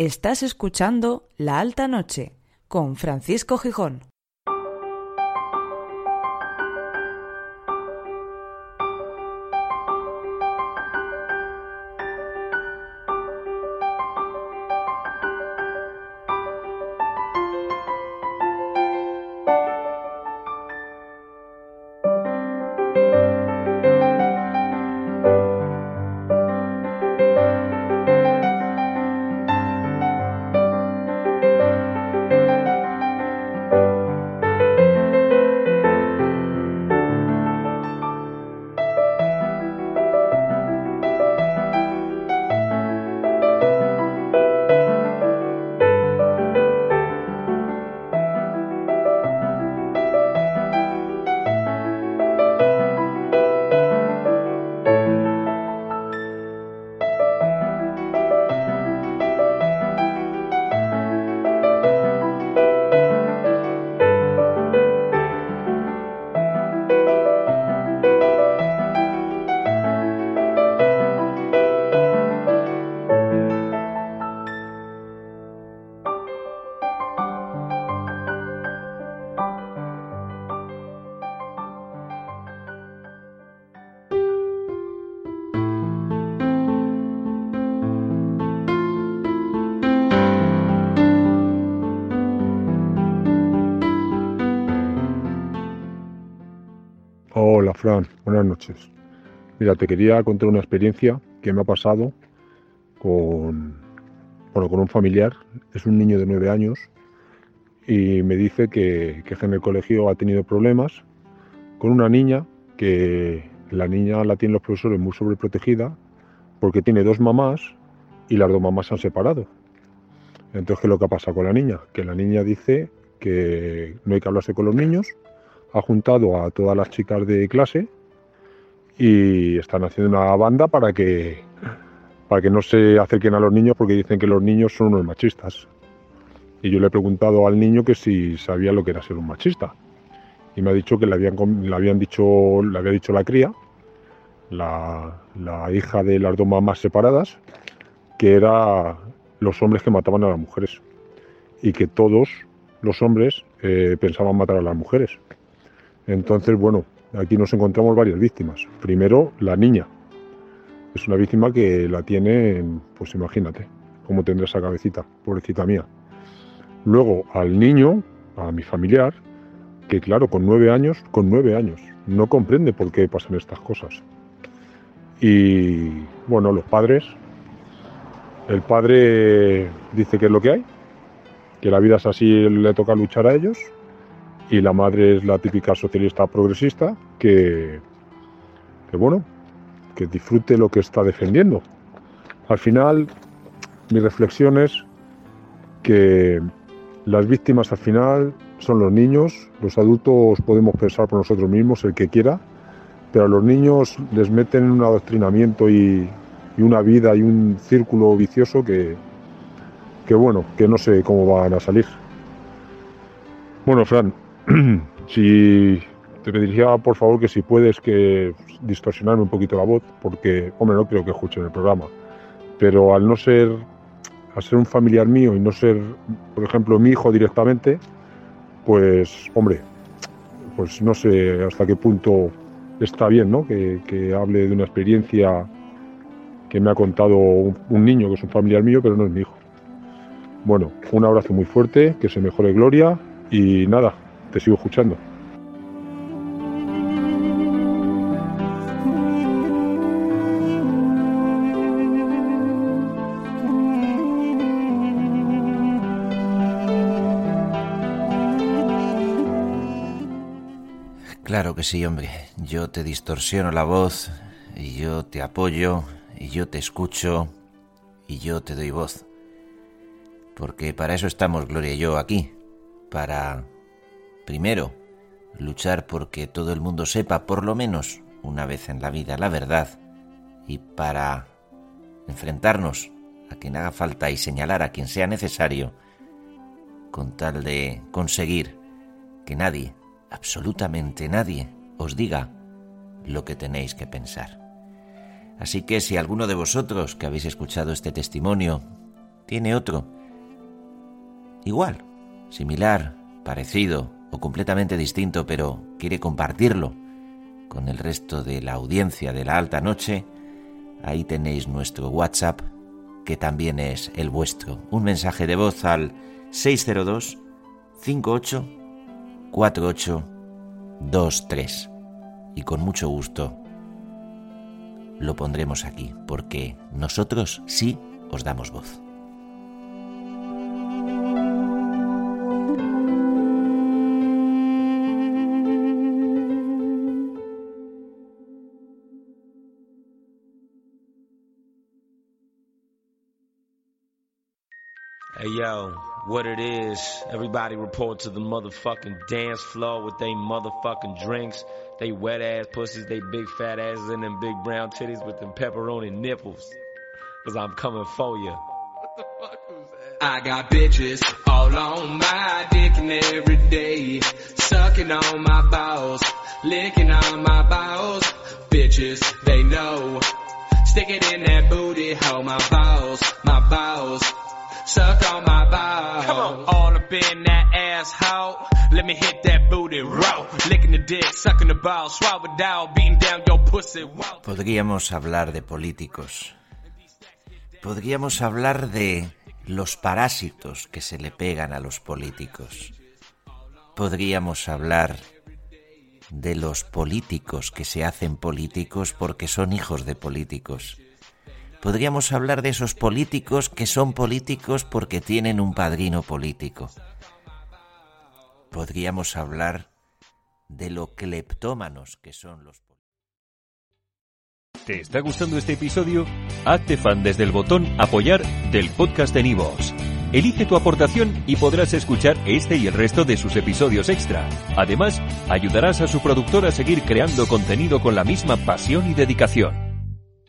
Estás escuchando La Alta Noche con Francisco Gijón. Fran, buenas noches. Mira, te quería contar una experiencia que me ha pasado con, bueno, con un familiar. Es un niño de nueve años y me dice que, que en el colegio ha tenido problemas con una niña que la niña la tienen los profesores muy sobreprotegida porque tiene dos mamás y las dos mamás se han separado. Entonces, ¿qué es lo que ha pasado con la niña? Que la niña dice que no hay que hablarse con los niños ha juntado a todas las chicas de clase y están haciendo una banda para que, para que no se acerquen a los niños porque dicen que los niños son unos machistas. Y yo le he preguntado al niño que si sabía lo que era ser un machista. Y me ha dicho que le habían, le habían dicho, le había dicho la cría, la, hija de las dos mamás separadas, que era los hombres que mataban a las mujeres. Y que todos los hombres eh, pensaban matar a las mujeres. Entonces, bueno, aquí nos encontramos varias víctimas. Primero, la niña. Es una víctima que la tiene, pues imagínate, cómo tendrá esa cabecita, pobrecita mía. Luego, al niño, a mi familiar, que claro, con nueve años, con nueve años, no comprende por qué pasan estas cosas. Y bueno, los padres, el padre dice que es lo que hay, que la vida es así, le toca luchar a ellos, y la madre es la típica socialista progresista que, que bueno, que disfrute lo que está defendiendo. Al final, mi reflexión es que las víctimas al final son los niños, los adultos podemos pensar por nosotros mismos, el que quiera, pero a los niños les meten un adoctrinamiento y, y una vida y un círculo vicioso que, que bueno, que no sé cómo van a salir. Bueno, Fran, si te pediría por favor que si puedes que distorsionarme un poquito la voz, porque, hombre, no creo que escuchen el programa, pero al no ser, al ser un familiar mío y no ser, por ejemplo, mi hijo directamente, pues, hombre, pues no sé hasta qué punto está bien, ¿no? Que, hable de una experiencia que me ha contado un, un niño que es un familiar mío, pero no es mi hijo. Bueno, un abrazo muy fuerte, que se mejore Gloria y nada, te sigo escuchando. Claro que sí, hombre. Yo te distorsiono la voz, y yo te apoyo, y yo te escucho, y yo te doy voz. Porque para eso estamos Gloria y yo aquí, para Primero, luchar porque todo el mundo sepa por lo menos una vez en la vida la verdad y para enfrentarnos a quien haga falta y señalar a quien sea necesario con tal de conseguir que nadie, absolutamente nadie, os diga lo que tenéis que pensar. Así que si alguno de vosotros que habéis escuchado este testimonio tiene otro. Igual, similar, parecido o completamente distinto, pero quiere compartirlo con el resto de la audiencia de la alta noche, ahí tenéis nuestro WhatsApp, que también es el vuestro. Un mensaje de voz al 602 58 48 23. Y con mucho gusto lo pondremos aquí, porque nosotros sí os damos voz. Hey yo, what it is, everybody report to the motherfucking dance floor with they motherfucking drinks, they wet ass pussies, they big fat asses, and them big brown titties with them pepperoni nipples. Cause I'm coming for you. I got bitches all on my dick and every day, sucking on my balls, licking on my balls. Bitches, they know. Stick it in that booty hole, my balls, my balls. Suck on my balls. Come on, all up in that asshole. Let me hit that booty raw. Licking the dick, sucking the balls, swallow it down, beating down your pussy. Wow. Podríamos hablar de políticos. Podríamos hablar de los parásitos que se le pegan a los políticos. Podríamos hablar de los políticos que se hacen políticos porque son hijos de políticos. Podríamos hablar de esos políticos que son políticos porque tienen un padrino político. Podríamos hablar de lo cleptómanos que son los políticos. ¿Te está gustando este episodio? Hazte fan desde el botón Apoyar del podcast de Nivos. Elige tu aportación y podrás escuchar este y el resto de sus episodios extra. Además, ayudarás a su productor a seguir creando contenido con la misma pasión y dedicación.